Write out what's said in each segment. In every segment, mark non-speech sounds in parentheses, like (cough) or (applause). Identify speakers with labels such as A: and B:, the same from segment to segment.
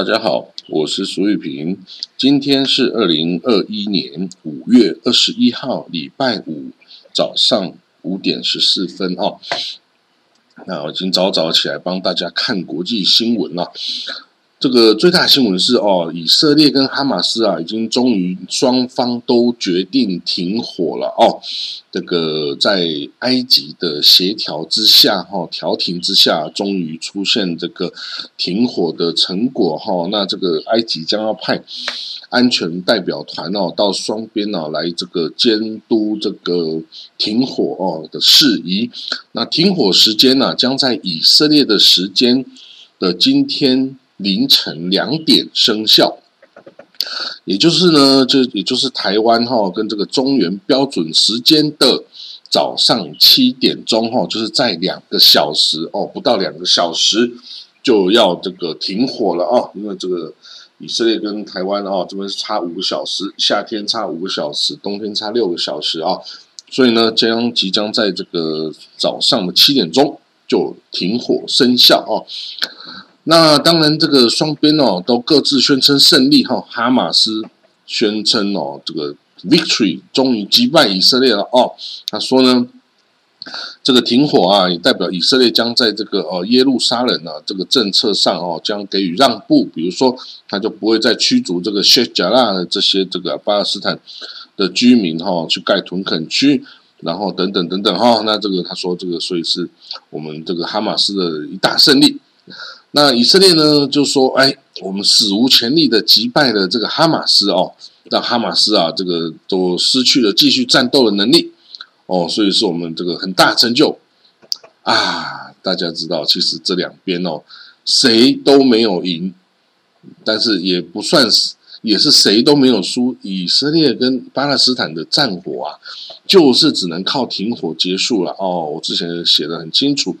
A: 大家好，我是苏玉平。今天是二零二一年五月二十一号，礼拜五早上五点十四分哦。那我已经早早起来帮大家看国际新闻了。这个最大新闻是哦，以色列跟哈马斯啊，已经终于双方都决定停火了哦。这个在埃及的协调之下哈，调停之下，终于出现这个停火的成果哈。那这个埃及将要派安全代表团哦，到双边哦来这个监督这个停火哦的事宜。那停火时间呢，将在以色列的时间的今天。凌晨两点生效，也就是呢，这也就是台湾哈跟这个中原标准时间的早上七点钟哈，就是在两个小时哦，不到两个小时就要这个停火了啊，因为这个以色列跟台湾啊这边是差五个小时，夏天差五个小时，冬天差六个小时啊，所以呢，将即将在这个早上的七点钟就停火生效啊。那当然，这个双边哦都各自宣称胜利哈。哈马斯宣称哦，这个 victory 终于击败以色列了哦。他说呢，这个停火啊，也代表以色列将在这个呃耶路撒冷啊这个政策上哦将给予让步，比如说他就不会再驱逐这个谢贾拉的这些这个巴勒斯坦的居民哈去盖屯垦区，然后等等等等哈。那这个他说这个所以是我们这个哈马斯的一大胜利。那以色列呢，就说：“哎，我们史无前例的击败了这个哈马斯哦，让哈马斯啊，这个都失去了继续战斗的能力哦，所以是我们这个很大成就啊！大家知道，其实这两边哦，谁都没有赢，但是也不算是，也是谁都没有输。以色列跟巴勒斯坦的战火啊，就是只能靠停火结束了哦。我之前写的很清楚。”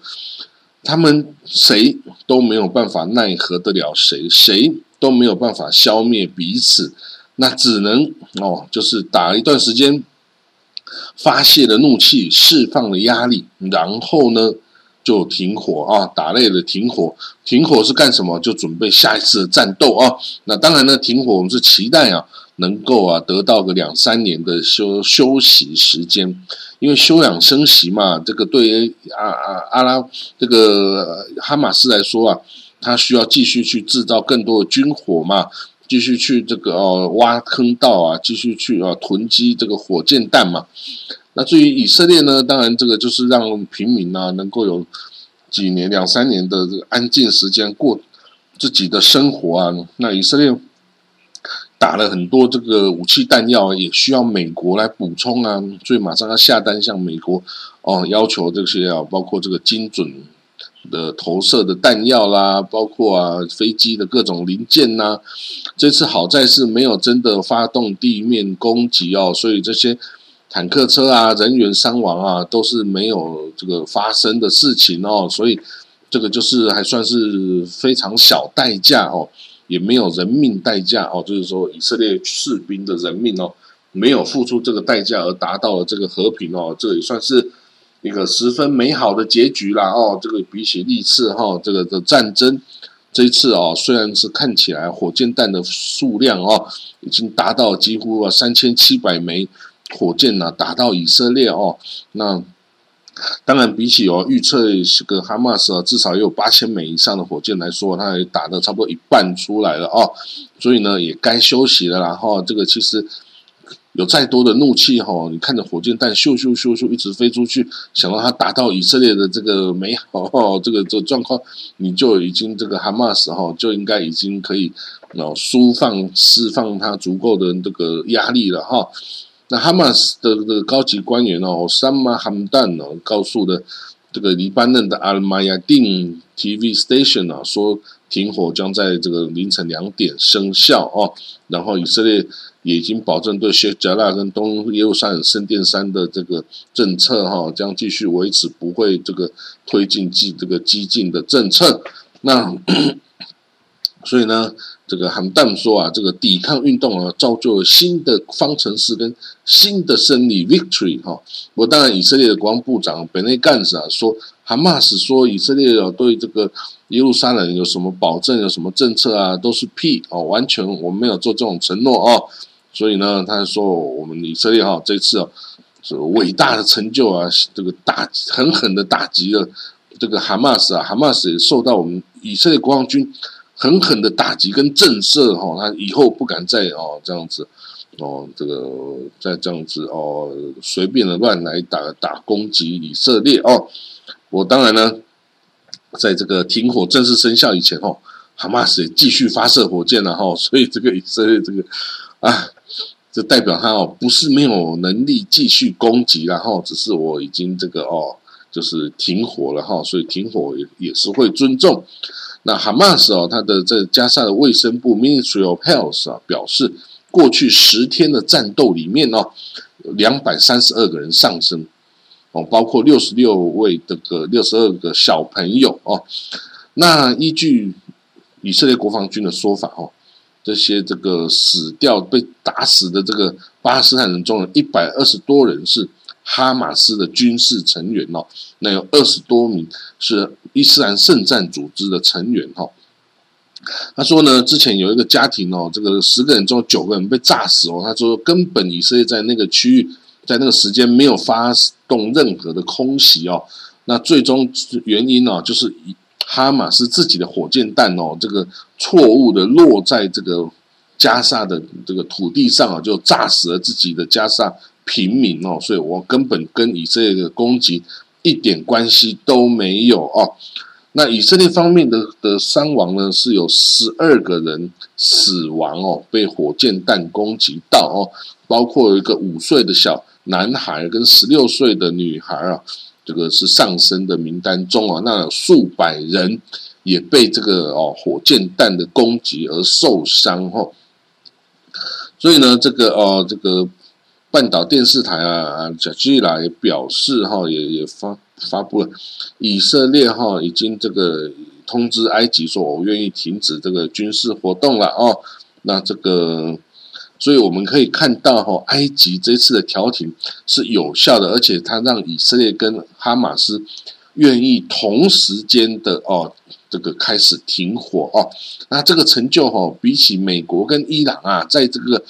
A: 他们谁都没有办法奈何得了谁，谁都没有办法消灭彼此，那只能哦，就是打一段时间，发泄了怒气，释放了压力，然后呢就停火啊，打累了停火，停火是干什么？就准备下一次的战斗啊。那当然呢，停火我们是期待啊，能够啊得到个两三年的休休息时间。因为休养生息嘛，这个对于阿阿阿拉这个哈马斯来说啊，他需要继续去制造更多的军火嘛，继续去这个哦挖坑道啊，继续去啊囤积这个火箭弹嘛。那至于以色列呢，当然这个就是让平民啊能够有几年两三年的这个安静时间过自己的生活啊。那以色列。打了很多这个武器弹药，也需要美国来补充啊，所以马上要下单向美国哦，要求这些啊，包括这个精准的投射的弹药啦，包括啊飞机的各种零件呐。这次好在是没有真的发动地面攻击哦，所以这些坦克车啊，人员伤亡啊，都是没有这个发生的事情哦，所以这个就是还算是非常小代价哦。也没有人命代价哦，就是说以色列士兵的人命哦，没有付出这个代价而达到了这个和平哦，这也算是一个十分美好的结局啦哦。这个比起历次哈这个的战争，这一次哦，虽然是看起来火箭弹的数量哦已经达到几乎啊三千七百枚火箭呐，打到以色列哦，那。当然，比起哦预测这个哈马斯啊，至少也有八千枚以上的火箭来说，它也打的差不多一半出来了哦，所以呢，也该休息了。然后这个其实有再多的怒气哈，你看着火箭弹咻咻咻咻一直飞出去，想让它打到以色列的这个美好这个这个状况，你就已经这个哈马斯哈就应该已经可以哦释放释放它足够的这个压力了哈。那哈马斯的这个高级官员哦，萨马哈姆旦哦，告诉的这个黎巴嫩的阿尔玛亚丁 TV station 啊，说停火将在这个凌晨两点生效哦。然后以色列也已经保证对谢加拉跟东耶路撒冷圣殿山的这个政策哈，将继续维持，不会这个推进激这个激进的政策。那 (clears throat) 所以呢，这个韩淡说啊，这个抵抗运动啊，造就了新的方程式跟新的胜利 （victory） 哈。我当然，以色列的国防部长本内干事啊说，哈马斯说以色列啊对这个耶路撒冷有什么保证、有什么政策啊，都是屁哦，完全我们没有做这种承诺哦。所以呢，他说我们以色列哈这次哦是伟大的成就啊，这个打狠狠的打击了这个哈马斯啊，哈马斯也受到我们以色列国防军。狠狠的打击跟震慑哈，他以后不敢再哦这样子哦，这个再这样子哦，随便的乱来打打攻击以色列哦。我当然呢，在这个停火正式生效以前哦，哈马斯也继续发射火箭了哈，(laughs) 所以这个以色列这个啊，这代表他哦不是没有能力继续攻击然后只是我已经这个哦就是停火了哈，所以停火也也是会尊重。那哈马斯哦，他的这加沙的卫生部 Ministry of Health 啊表示，过去十天的战斗里面哦，两百三十二个人丧生哦，包括六十六位这个六十二个小朋友哦。那依据以色列国防军的说法哦，这些这个死掉被打死的这个巴勒斯坦人中，有一百二十多人是。哈马斯的军事成员哦，那有二十多名是伊斯兰圣战组织的成员哈。他说呢，之前有一个家庭哦，这个十个人中九个人被炸死哦。他说根本以色列在那个区域，在那个时间没有发动任何的空袭哦。那最终原因呢，就是哈马斯自己的火箭弹哦，这个错误的落在这个加沙的这个土地上啊，就炸死了自己的加沙。平民哦，所以我根本跟以色列的攻击一点关系都没有哦。那以色列方面的的伤亡呢，是有十二个人死亡哦，被火箭弹攻击到哦，包括一个五岁的小男孩跟十六岁的女孩啊，这个是上升的名单中啊。那数百人也被这个哦火箭弹的攻击而受伤哦。所以呢，这个哦这个。半岛电视台啊啊，贾基拉也表示哈，也也发发布了，以色列哈已经这个通知埃及说，我愿意停止这个军事活动了哦。那这个，所以我们可以看到哈，埃及这次的调停是有效的，而且他让以色列跟哈马斯愿意同时间的哦，这个开始停火哦。那这个成就哈，比起美国跟伊朗啊，在这个。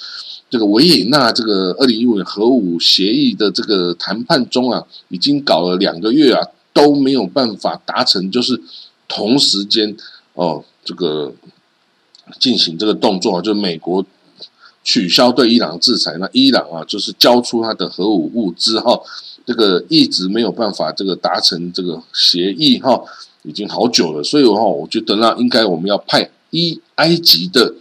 A: 这个维也纳这个二零一五年核武协议的这个谈判中啊，已经搞了两个月啊，都没有办法达成，就是同时间哦，这个进行这个动作，就美国取消对伊朗制裁，那伊朗啊，就是交出他的核武物资哈，这个一直没有办法这个达成这个协议哈，已经好久了，所以哈，我觉得呢，应该我们要派一埃及的。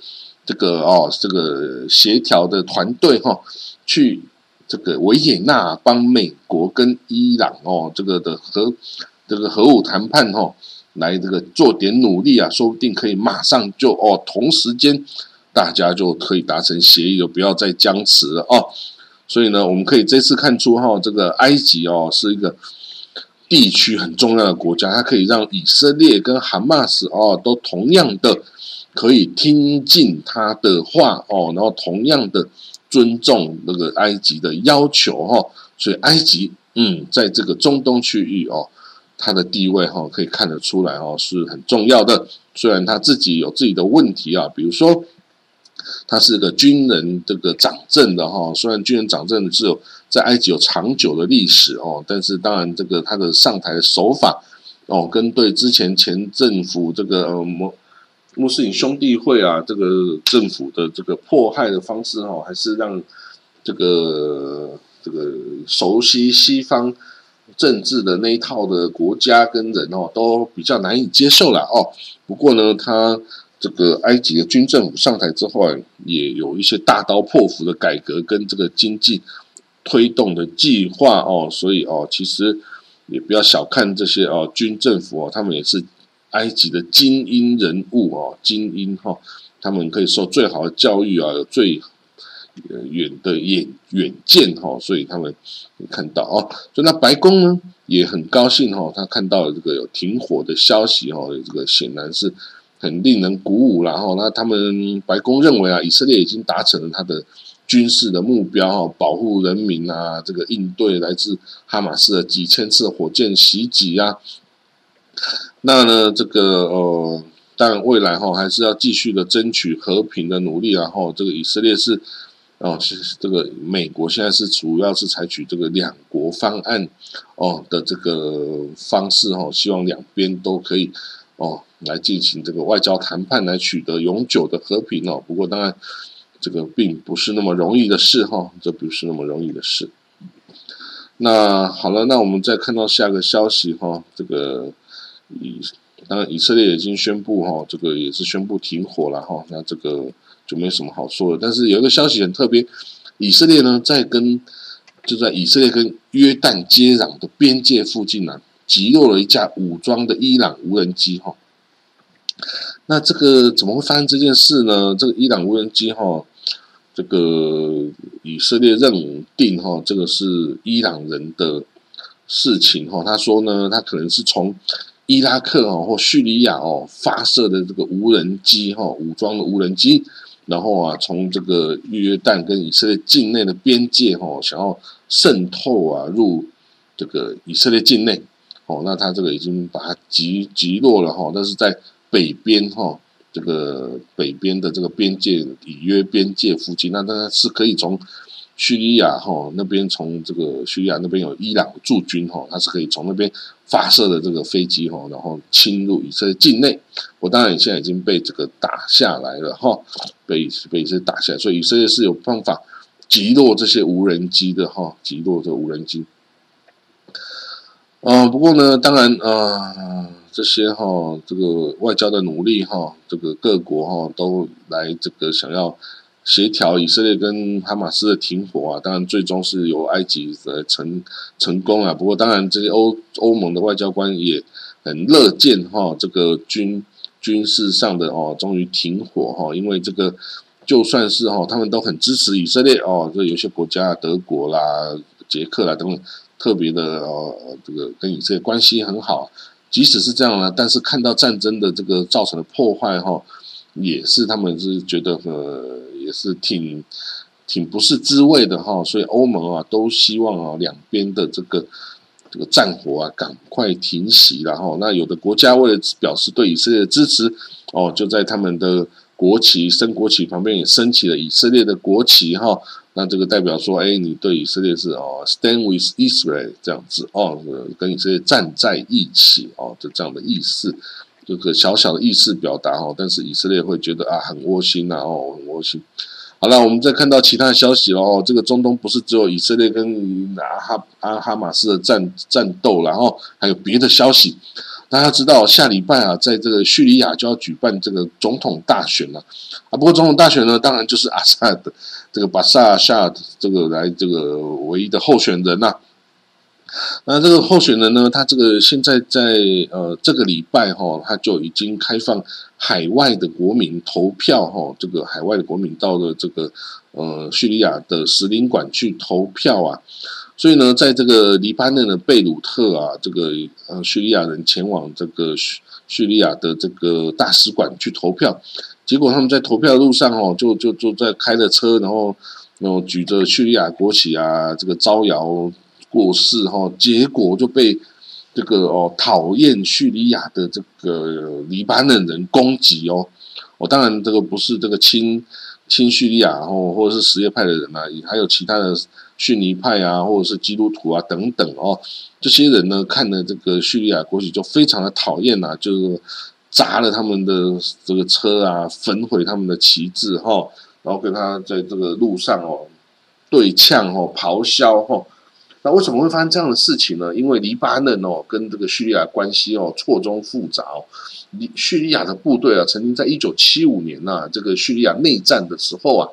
A: 这个哦，这个协调的团队哈，去这个维也纳帮美国跟伊朗哦，这个的核这个核武谈判哈，来这个做点努力啊，说不定可以马上就哦，同时间大家就可以达成协议了，不要再僵持了哦。所以呢，我们可以这次看出哈，这个埃及哦是一个地区很重要的国家，它可以让以色列跟哈马斯哦都同样的。可以听进他的话哦，然后同样的尊重那个埃及的要求哈，所以埃及嗯，在这个中东区域哦，它的地位哈可以看得出来哦是很重要的。虽然他自己有自己的问题啊，比如说他是个军人这个掌政的哈，虽然军人掌政是有在埃及有长久的历史哦，但是当然这个他的上台手法哦，跟对之前前政府这个呃模。穆斯林兄弟会啊，这个政府的这个迫害的方式哈，还是让这个这个熟悉西方政治的那一套的国家跟人哦，都比较难以接受了哦。不过呢，他这个埃及的军政府上台之后，也有一些大刀破斧的改革跟这个经济推动的计划哦，所以哦，其实也不要小看这些哦军政府哦，他们也是。埃及的精英人物哦，精英哈，他们可以受最好的教育啊，有最远的眼远见哈，所以他们看到哦，所以那白宫呢也很高兴哈，他看到了这个有停火的消息哈，这个显然是很令人鼓舞。然后，那他们白宫认为啊，以色列已经达成了他的军事的目标哈，保护人民啊，这个应对来自哈马斯的几千次火箭袭击啊。那呢，这个呃，当然未来哈还是要继续的争取和平的努力。然后，这个以色列是哦，其实这个美国现在是主要是采取这个两国方案哦的这个方式哈，希望两边都可以哦来进行这个外交谈判，来取得永久的和平哦。不过，当然这个并不是那么容易的事哈，这不是那么容易的事。那好了，那我们再看到下个消息哈，这个。以当然，以色列已经宣布哈，这个也是宣布停火了哈。那这个就没什么好说的。但是有一个消息很特别，以色列呢在跟就在以色列跟约旦接壤的边界附近呢，击落了一架武装的伊朗无人机哈。那这个怎么会发生这件事呢？这个伊朗无人机哈，这个以色列认定哈，这个是伊朗人的事情哈。他说呢，他可能是从伊拉克哦或叙利亚哦发射的这个无人机哈武装的无人机，然后啊从这个约旦跟以色列境内的边界哈想要渗透啊入这个以色列境内哦，那他这个已经把它击击落了哈，但是在北边哈这个北边的这个边界里约边界附近，那当然是可以从。叙利亚哈那边从这个叙利亚那边有伊朗驻军哈，它是可以从那边发射的这个飞机哈，然后侵入以色列境内。我当然现在已经被这个打下来了哈，被被以色列打下来，所以以色列是有办法击落这些无人机的哈，击落这无人机。嗯，不过呢，当然啊，这些哈这个外交的努力哈，这个各国哈都来这个想要。协调以色列跟哈马斯的停火啊，当然最终是由埃及的成成功啊。不过，当然这些欧欧盟的外交官也很乐见哈，这个军军事上的哦，终于停火哈。因为这个就算是哈，他们都很支持以色列哦。这有些国家，德国啦、捷克啦等等，特别的哦，这个跟以色列关系很好。即使是这样呢，但是看到战争的这个造成的破坏哈，也是他们是觉得呃。也是挺挺不是滋味的哈，所以欧盟啊都希望啊两边的这个这个战火啊赶快停息然后那有的国家为了表示对以色列的支持哦，就在他们的国旗升国旗旁边也升起了以色列的国旗哈，那这个代表说哎你对以色列是哦 stand with Israel 这样子哦，跟以色列站在一起哦，就这样的意思。这个小小的意思表达哦，但是以色列会觉得啊很窝心呐哦很窝心。好了，我们再看到其他的消息了哦，这个中东不是只有以色列跟阿哈阿哈马斯的战战斗然后还有别的消息。大家知道下礼拜啊，在这个叙利亚就要举办这个总统大选了啊。不过总统大选呢，当然就是阿萨德这个巴萨夏这个来这个唯一的候选人呐。那这个候选人呢？他这个现在在呃这个礼拜哈，他就已经开放海外的国民投票哈。这个海外的国民到了这个呃叙利亚的使领馆去投票啊。所以呢，在这个黎巴嫩的贝鲁特啊，这个呃叙利亚人前往这个叙叙利亚的这个大使馆去投票，结果他们在投票的路上哦，就就就在开着车，然后然后举着叙利亚国旗啊，这个招摇。过世哈，结果就被这个哦讨厌叙利亚的这个黎巴嫩人攻击哦。我当然这个不是这个亲亲叙利亚哦，或者是什叶派的人啊，也还有其他的逊尼派啊，或者是基督徒啊等等哦。这些人呢，看了这个叙利亚国旗就非常的讨厌呐，就是砸了他们的这个车啊，焚毁他们的旗帜哈，然后跟他在这个路上哦对呛哦，咆哮哦。那为什么会发生这样的事情呢？因为黎巴嫩哦跟这个叙利亚关系哦错综复杂，叙利亚的部队啊曾经在一九七五年呐这个叙利亚内战的时候啊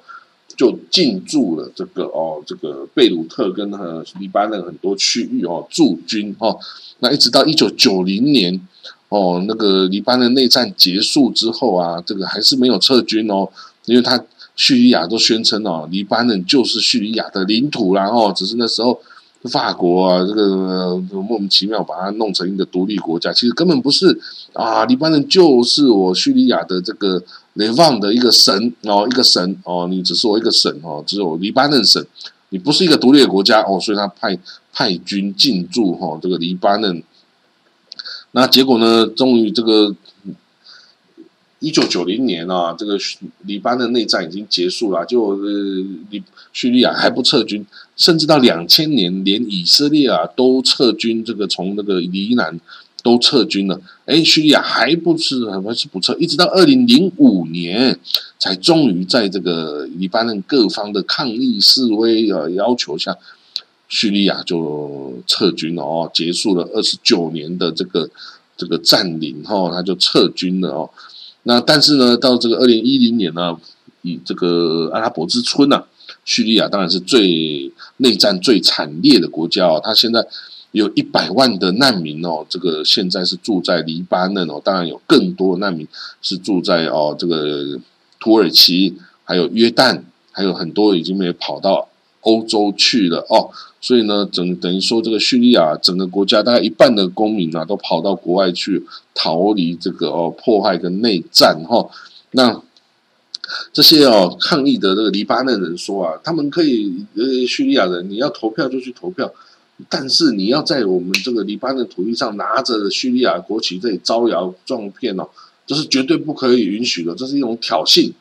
A: 就进驻了这个哦这个贝鲁特跟呃黎巴嫩很多区域哦驻军哦，那一直到一九九零年哦那个黎巴嫩内战结束之后啊这个还是没有撤军哦，因为他叙利亚都宣称哦黎巴嫩就是叙利亚的领土然后只是那时候。法国啊，这个莫名其妙把它弄成一个独立国家，其实根本不是啊！黎巴嫩就是我叙利亚的这个雷旺的一个省哦，一个省哦，你只是我一个省哦，只有黎巴嫩省，你不是一个独立的国家哦，所以他派派军进驻哈这个黎巴嫩。那结果呢？终于这个一九九零年啊，这个黎巴嫩内战已经结束了，就呃，黎叙利亚还不撤军。甚至到两千年，连以色列啊都撤军，这个从那个黎南都撤军了。哎，叙利亚还不是还是不撤，一直到二零零五年，才终于在这个黎巴嫩各方的抗议示威啊要求下，叙利亚就撤军了哦，结束了二十九年的这个这个占领哈，他就撤军了哦。那但是呢，到这个二零一零年呢，以这个阿拉伯之春呢。叙利亚当然是最内战最惨烈的国家哦，他现在有一百万的难民哦，这个现在是住在黎巴嫩哦，当然有更多的难民是住在哦这个土耳其，还有约旦，还有很多已经没有跑到欧洲去了哦，所以呢，整等于说这个叙利亚整个国家大概一半的公民啊都跑到国外去逃离这个哦迫害跟内战哈，那。这些哦抗议的这个黎巴嫩人说啊，他们可以呃叙利亚人，你要投票就去投票，但是你要在我们这个黎巴嫩土地上拿着叙利亚国旗这里招摇撞骗哦，这是绝对不可以允许的，这是一种挑衅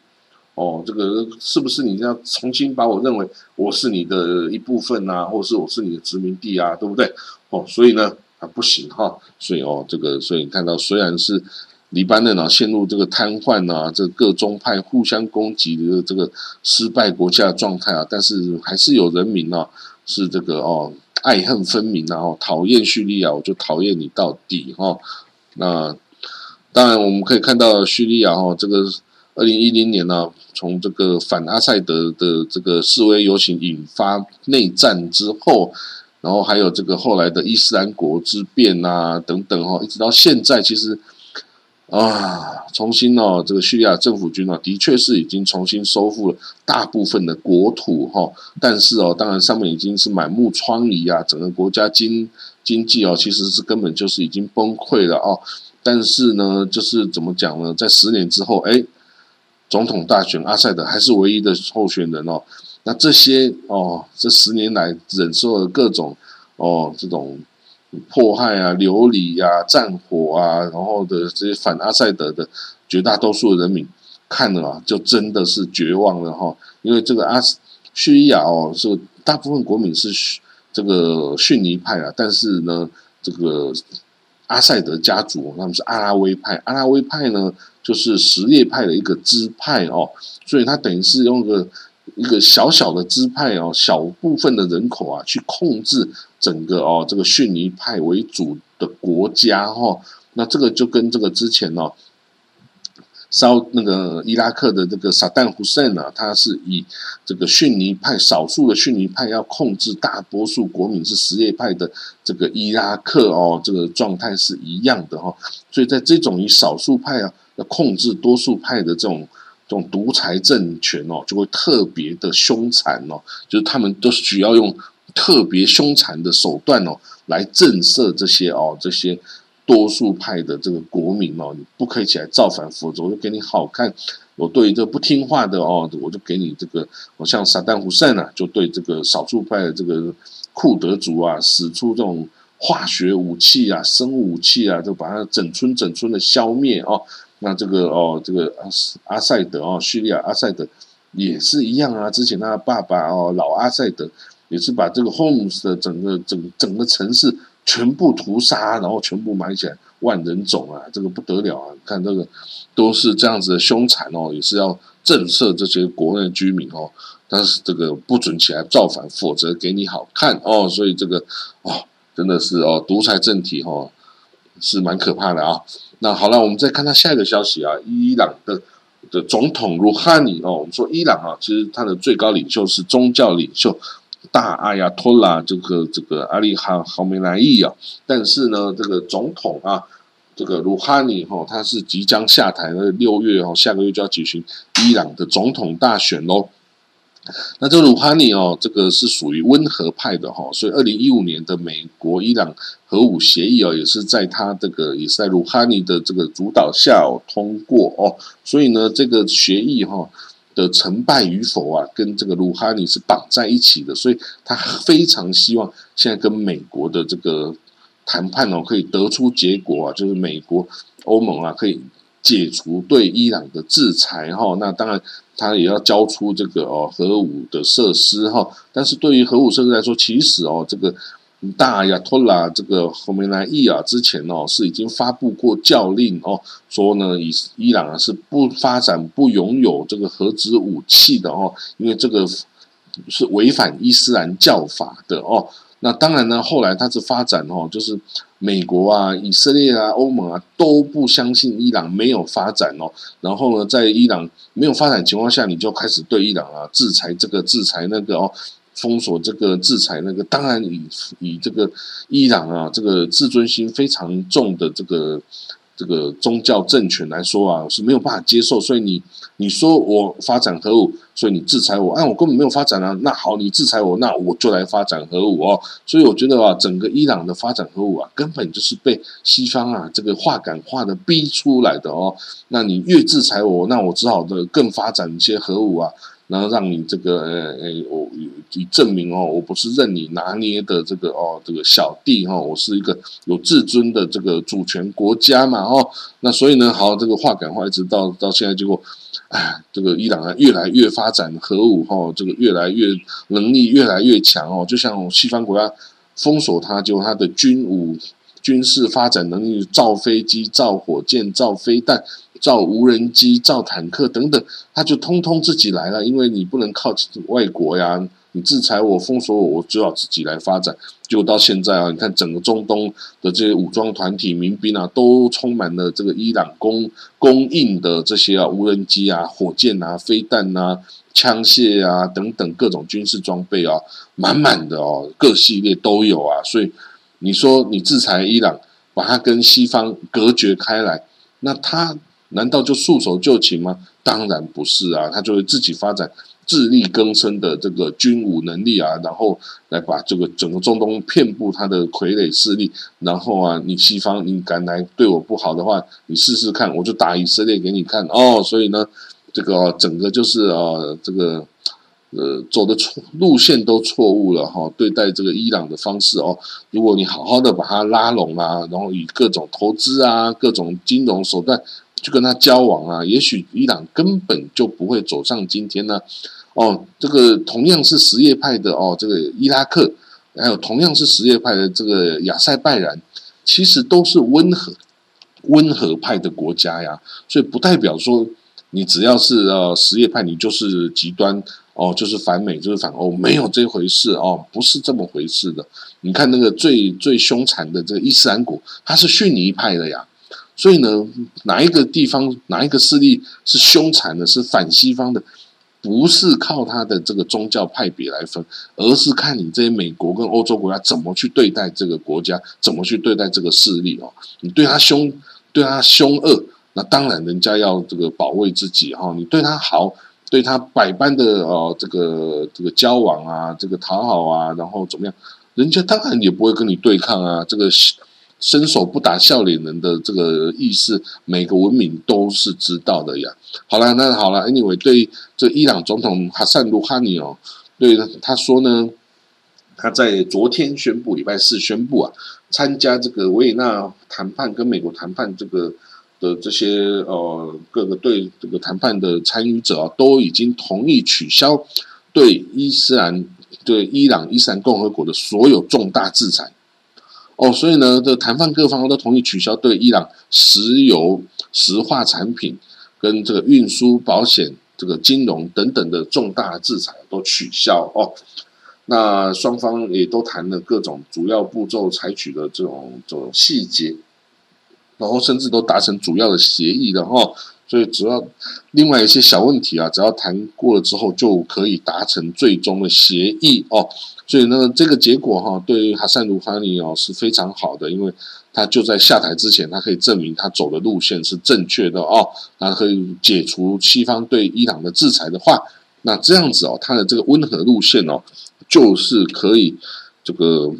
A: 哦。这个是不是你要重新把我认为我是你的一部分啊，或者是我是你的殖民地啊，对不对？哦，所以呢啊不行哈，所以哦这个所以你看到虽然是。黎巴嫩啊，陷入这个瘫痪啊，这各宗派互相攻击的这个失败国家的状态啊，但是还是有人民啊，是这个哦爱恨分明啊，哦讨厌叙利亚，我就讨厌你到底哈。那当然我们可以看到叙利亚哈，这个二零一零年呢，从这个反阿塞德的这个示威游行引发内战之后，然后还有这个后来的伊斯兰国之变啊等等哈，一直到现在其实。啊，重新哦，这个叙利亚政府军啊，的确是已经重新收复了大部分的国土哈，但是哦，当然上面已经是满目疮痍啊，整个国家经经济哦，其实是根本就是已经崩溃了哦。但是呢，就是怎么讲呢，在十年之后，哎，总统大选，阿塞德还是唯一的候选人哦。那这些哦，这十年来忍受了各种哦这种。迫害啊、流离啊、战火啊，然后的这些反阿塞德的绝大多数人民看了啊，就真的是绝望了哈。因为这个阿叙利亚哦，是大部分国民是这个逊尼派啊，但是呢，这个阿塞德家族他们是阿拉维派，阿拉维派呢就是什叶派的一个支派哦，所以他等于是用个。一个小小的支派哦，小部分的人口啊，去控制整个哦这个逊尼派为主的国家哈，那这个就跟这个之前哦烧那个伊拉克的这个萨旦胡塞呢，他是以这个逊尼派少数的逊尼派要控制大多数国民是什叶派的这个伊拉克哦，这个状态是一样的哈，所以在这种以少数派啊要控制多数派的这种。这种独裁政权哦，就会特别的凶残哦，就是他们都是需要用特别凶残的手段哦，来震慑这些哦这些多数派的这个国民哦，你不可以起来造反，否则我就给你好看。我对这不听话的哦，我就给你这个，我像萨旦胡塞呢，就对这个少数派的这个库德族啊，使出这种化学武器啊、生物武器啊，就把它整村整村的消灭哦。那这个哦，这个阿阿塞德哦，叙利亚阿塞德也是一样啊。之前他爸爸哦，老阿塞德也是把这个 Homes 的整个整整个城市全部屠杀，然后全部埋起来，万人冢啊，这个不得了啊！看这个都是这样子的凶残哦，也是要震慑这些国内居民哦。但是这个不准起来造反，否则给你好看哦。所以这个哦，真的是哦，独裁政体哦，是蛮可怕的啊。那好了，我们再看他下一个消息啊，伊朗的的总统鲁哈尼哦，我们说伊朗啊，其实他的最高领袖是宗教领袖大阿亚托拉这个这个阿里哈豪梅莱伊啊，但是呢，这个总统啊，这个鲁哈尼哈，他是即将下台，那六月哦，下个月就要举行伊朗的总统大选喽。那这个鲁哈尼哦，这个是属于温和派的哈，所以二零一五年的美国伊朗核武协议哦，也是在他这个也是在鲁哈尼的这个主导下哦通过哦，所以呢，这个协议哈的成败与否啊，跟这个鲁哈尼是绑在一起的，所以他非常希望现在跟美国的这个谈判哦，可以得出结果啊，就是美国欧盟啊可以解除对伊朗的制裁哈，那当然。他也要交出这个哦核武的设施哈，但是对于核武设施来说，其实哦这个大亚托拉这个后面来伊啊之前哦是已经发布过教令哦，说呢伊伊朗啊是不发展不拥有这个核子武器的哦，因为这个是违反伊斯兰教法的哦。那当然呢，后来它是发展哦，就是美国啊、以色列啊、欧盟啊都不相信伊朗没有发展哦。然后呢，在伊朗没有发展情况下，你就开始对伊朗啊制裁这个制裁那个哦，封锁这个制裁那个。当然以以这个伊朗啊这个自尊心非常重的这个。这个宗教政权来说啊，是没有办法接受，所以你你说我发展核武，所以你制裁我，啊，我根本没有发展啊。那好，你制裁我，那我就来发展核武哦。所以我觉得啊，整个伊朗的发展核武啊，根本就是被西方啊这个化感化的逼出来的哦。那你越制裁我，那我只好的更发展一些核武啊。然后让你这个呃呃，我以证明哦，我不是任你拿捏的这个哦，这个小弟哈，我是一个有自尊的这个主权国家嘛哦。那所以呢，好，这个话赶话一直到到现在，结果，哎，这个伊朗啊越来越发展核武哈，这个越来越能力越来越强哦，就像西方国家封锁它，就它的军武军事发展能力，造飞机、造火箭、造飞弹。造无人机、造坦克等等，他就通通自己来了，因为你不能靠外国呀，你制裁我、封锁我，我只好自己来发展。结果到现在啊，你看整个中东的这些武装团体、民兵啊，都充满了这个伊朗供供应的这些啊无人机啊、火箭啊、飞弹啊、枪械啊等等各种军事装备啊，满满的哦，各系列都有啊。所以你说你制裁伊朗，把它跟西方隔绝开来，那他。难道就束手就擒吗？当然不是啊，他就会自己发展自力更生的这个军武能力啊，然后来把这个整个中东遍布他的傀儡势力。然后啊，你西方你敢来对我不好的话，你试试看，我就打以色列给你看哦。所以呢，这个整个就是啊，这个呃走的错路线都错误了哈。对待这个伊朗的方式哦，如果你好好的把它拉拢啊，然后以各种投资啊、各种金融手段。去跟他交往啊，也许伊朗根本就不会走上今天呢。哦，这个同样是什叶派的哦，这个伊拉克，还有同样是什叶派的这个亚塞拜然，其实都是温和温和派的国家呀。所以不代表说你只要是呃什叶派，你就是极端哦，就是反美，就是反欧，没有这回事哦，不是这么回事的。你看那个最最凶残的这个伊斯兰国，它是逊尼派的呀。所以呢，哪一个地方哪一个势力是凶残的，是反西方的，不是靠他的这个宗教派别来分，而是看你这些美国跟欧洲国家怎么去对待这个国家，怎么去对待这个势力哦。你对他凶，对他凶恶，那当然人家要这个保卫自己哈。你对他好，对他百般的哦这个这个交往啊，这个讨好啊，然后怎么样，人家当然也不会跟你对抗啊。这个。伸手不打笑脸人的这个意思，每个文明都是知道的呀。好了，那好了，Anyway，对这伊朗总统哈萨鲁哈尼哦，对他说呢，他在昨天宣布，礼拜四宣布啊，参加这个维也纳谈判跟美国谈判这个的这些呃各个对这个谈判的参与者啊，都已经同意取消对伊斯兰对伊朗伊斯兰共和国的所有重大制裁。哦，所以呢，这谈判各方都同意取消对伊朗石油、石化产品跟这个运输、保险、这个金融等等的重大制裁都取消哦。那双方也都谈了各种主要步骤采取的这种这种细节，然后甚至都达成主要的协议的哈。所以只要另外一些小问题啊，只要谈过了之后，就可以达成最终的协议哦。所以呢，这个结果哈，对哈萨鲁哈尼哦是非常好的，因为他就在下台之前，他可以证明他走的路线是正确的哦，他可以解除西方对伊朗的制裁的话，那这样子哦，他的这个温和路线哦，就是可以这个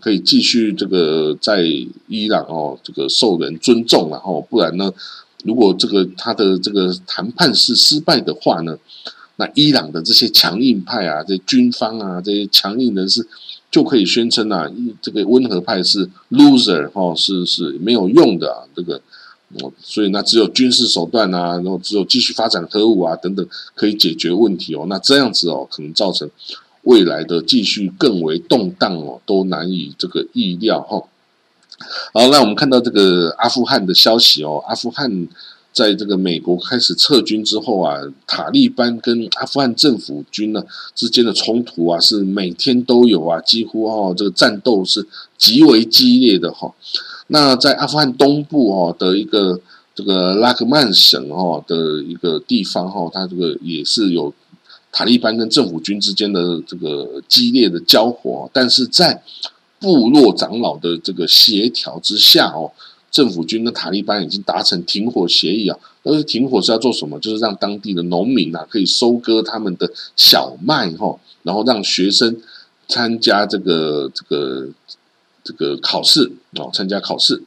A: 可以继续这个在伊朗哦这个受人尊重，然后不然呢，如果这个他的这个谈判是失败的话呢，那伊朗的这些强硬派啊，这军方啊，这些强硬人士就可以宣称啊，这个温和派是 loser 哦，是是没有用的啊，这个。所以那只有军事手段啊，然后只有继续发展核武啊等等，可以解决问题哦。那这样子哦，可能造成未来的继续更为动荡哦，都难以这个意料哈。好，那我们看到这个阿富汗的消息哦，阿富汗在这个美国开始撤军之后啊，塔利班跟阿富汗政府军呢之间的冲突啊，是每天都有啊，几乎哦这个战斗是极为激烈的哈。那在阿富汗东部哦的一个这个拉克曼省哦的一个地方哈，它这个也是有塔利班跟政府军之间的这个激烈的交火，但是在部落长老的这个协调之下哦，政府军跟塔利班已经达成停火协议啊。但是停火是要做什么？就是让当地的农民啊可以收割他们的小麦哈，然后让学生参加这个这个。这个考试哦，参加考试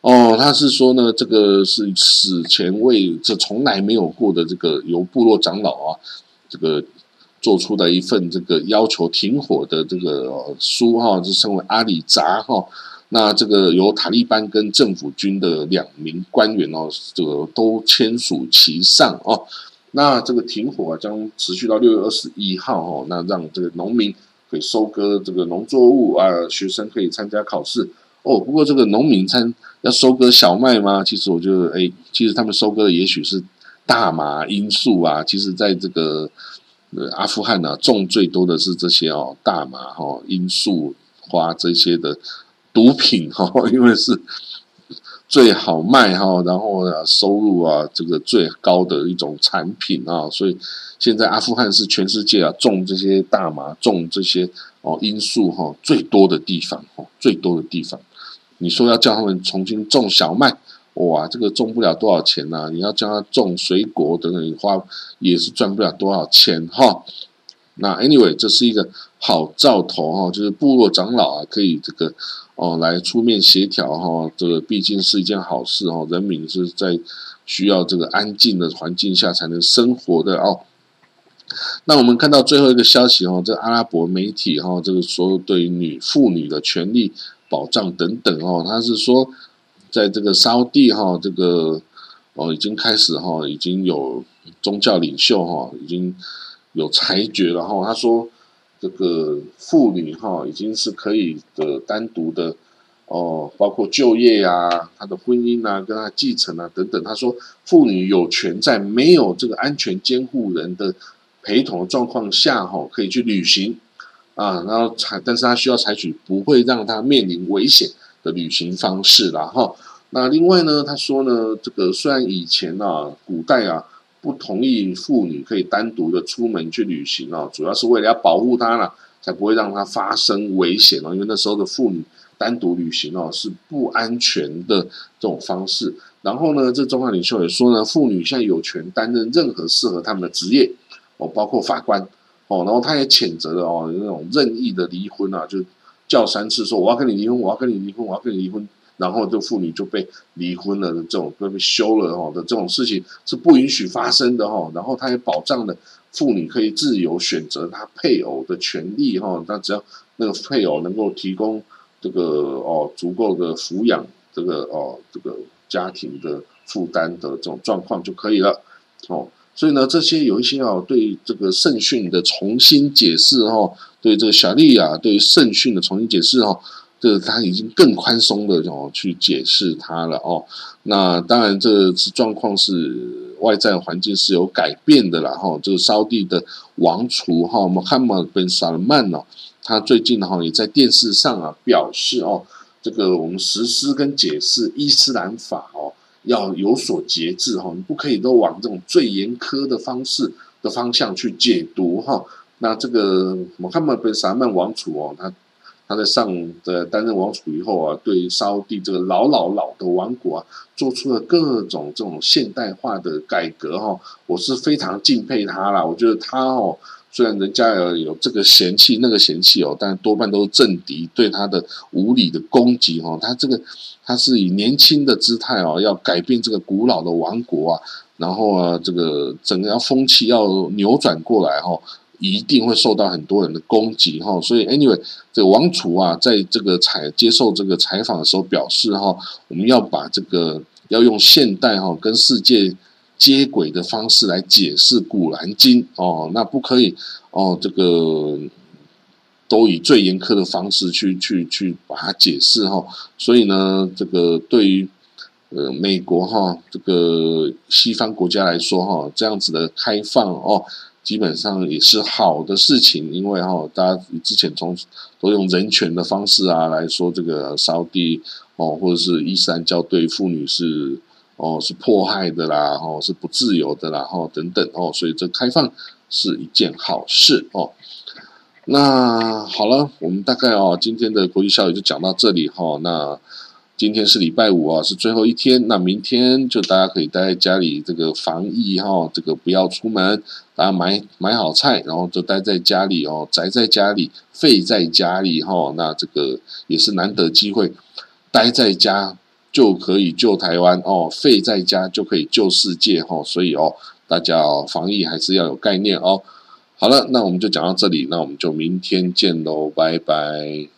A: 哦，他是说呢，这个是史前未这从来没有过的这个由部落长老啊，这个做出的一份这个要求停火的这个书哈，就称为阿里扎哈。那这个由塔利班跟政府军的两名官员哦，这个都签署其上哦。那这个停火啊将持续到六月二十一号哈，那让这个农民。可以收割这个农作物啊，学生可以参加考试哦。不过这个农民参要收割小麦吗？其实我觉得，哎，其实他们收割的也许是大麻、罂粟啊。其实在这个呃阿富汗呢，种最多的是这些哦，大麻、哈罂粟花这些的毒品 (laughs) 哈，因为是最好卖哈，然后收入啊这个最高的一种产品啊，所以。现在阿富汗是全世界啊种这些大麻、种这些哦罂粟哈最多的地方哦最多的地方。你说要叫他们重新种小麦，哇，这个种不了多少钱呐！你要叫他种水果等等，花也是赚不了多少钱哈。那 anyway，这是一个好兆头哈，就是部落长老啊可以这个哦来出面协调哈，这个毕竟是一件好事哈。人民是在需要这个安静的环境下才能生活的哦。那我们看到最后一个消息哦，这阿拉伯媒体哈，这个说对女妇女的权利保障等等哦，他是说在这个沙地哈，这个哦已经开始哈，已经有宗教领袖哈，已经有裁决了哈。他说这个妇女哈，已经是可以的单独的哦，包括就业呀、她的婚姻啊、跟她继承啊等等。他说妇女有权在没有这个安全监护人的。陪同的状况下，哈，可以去旅行啊，然后采，但是他需要采取不会让他面临危险的旅行方式啦，哈。那另外呢，他说呢，这个虽然以前啊，古代啊，不同意妇女可以单独的出门去旅行哦，主要是为了要保护她啦，才不会让她发生危险哦。因为那时候的妇女单独旅行哦，是不安全的这种方式。然后呢，这中央领袖也说呢，妇女现在有权担任任何适合他们的职业。哦，包括法官，哦，然后他也谴责了哦，那种任意的离婚啊，就叫三次说我要跟你离婚，我要跟你离婚，我要跟你离婚，然后这妇女就被离婚了的这种被被休了哦的这种事情是不允许发生的哈。然后他也保障了妇女可以自由选择她配偶的权利哈。那只要那个配偶能够提供这个哦足够的抚养这个哦这个家庭的负担的这种状况就可以了哦。所以呢，这些有一些哦，对这个圣训的重新解释哦，对这个小利亚对圣训的重新解释哦，这个他已经更宽松的哦去解释它了哦。那当然，这次状况是外在环境是有改变的了哈。这个沙地的王储哈穆罕默德·萨勒曼哦，他最近哈也在电视上啊表示哦，这个我们实施跟解释伊斯兰法哦。要有所节制哈，你不可以都往这种最严苛的方式的方向去解读哈。那这个穆罕默德·萨曼王储哦，他他在上的担任王储以后啊，对沙地这个老老老的王国啊，做出了各种这种现代化的改革哈，我是非常敬佩他啦。我觉得他哦，虽然人家有有这个嫌弃那个嫌弃哦，但多半都是政敌对他的无理的攻击哈。他这个他是以年轻的姿态哦，要改变这个古老的王国啊，然后啊，这个整个要风气要扭转过来哈。一定会受到很多人的攻击哈，所以 anyway，这个王储啊，在这个采接受这个采访的时候表示哈，我们要把这个要用现代哈跟世界接轨的方式来解释《古兰经》哦，那不可以哦，这个都以最严苛的方式去去去把它解释哈，所以呢，这个对于呃美国哈这个西方国家来说哈，这样子的开放哦。基本上也是好的事情，因为哈，大家之前从都用人权的方式啊来说这个烧地哦，或者是伊斯兰教对妇女是哦是迫害的啦，哦是不自由的啦，哦等等哦，所以这开放是一件好事哦。那好了，我们大概哦今天的国际效益就讲到这里哈，那。今天是礼拜五啊，是最后一天。那明天就大家可以待在家里，这个防疫哈，这个不要出门，大家买买好菜，然后就待在家里哦，宅在家里，废在家里哈。那这个也是难得机会，待在家就可以救台湾哦，废在家就可以救世界哈。所以哦，大家哦，防疫还是要有概念哦。好了，那我们就讲到这里，那我们就明天见喽，拜拜。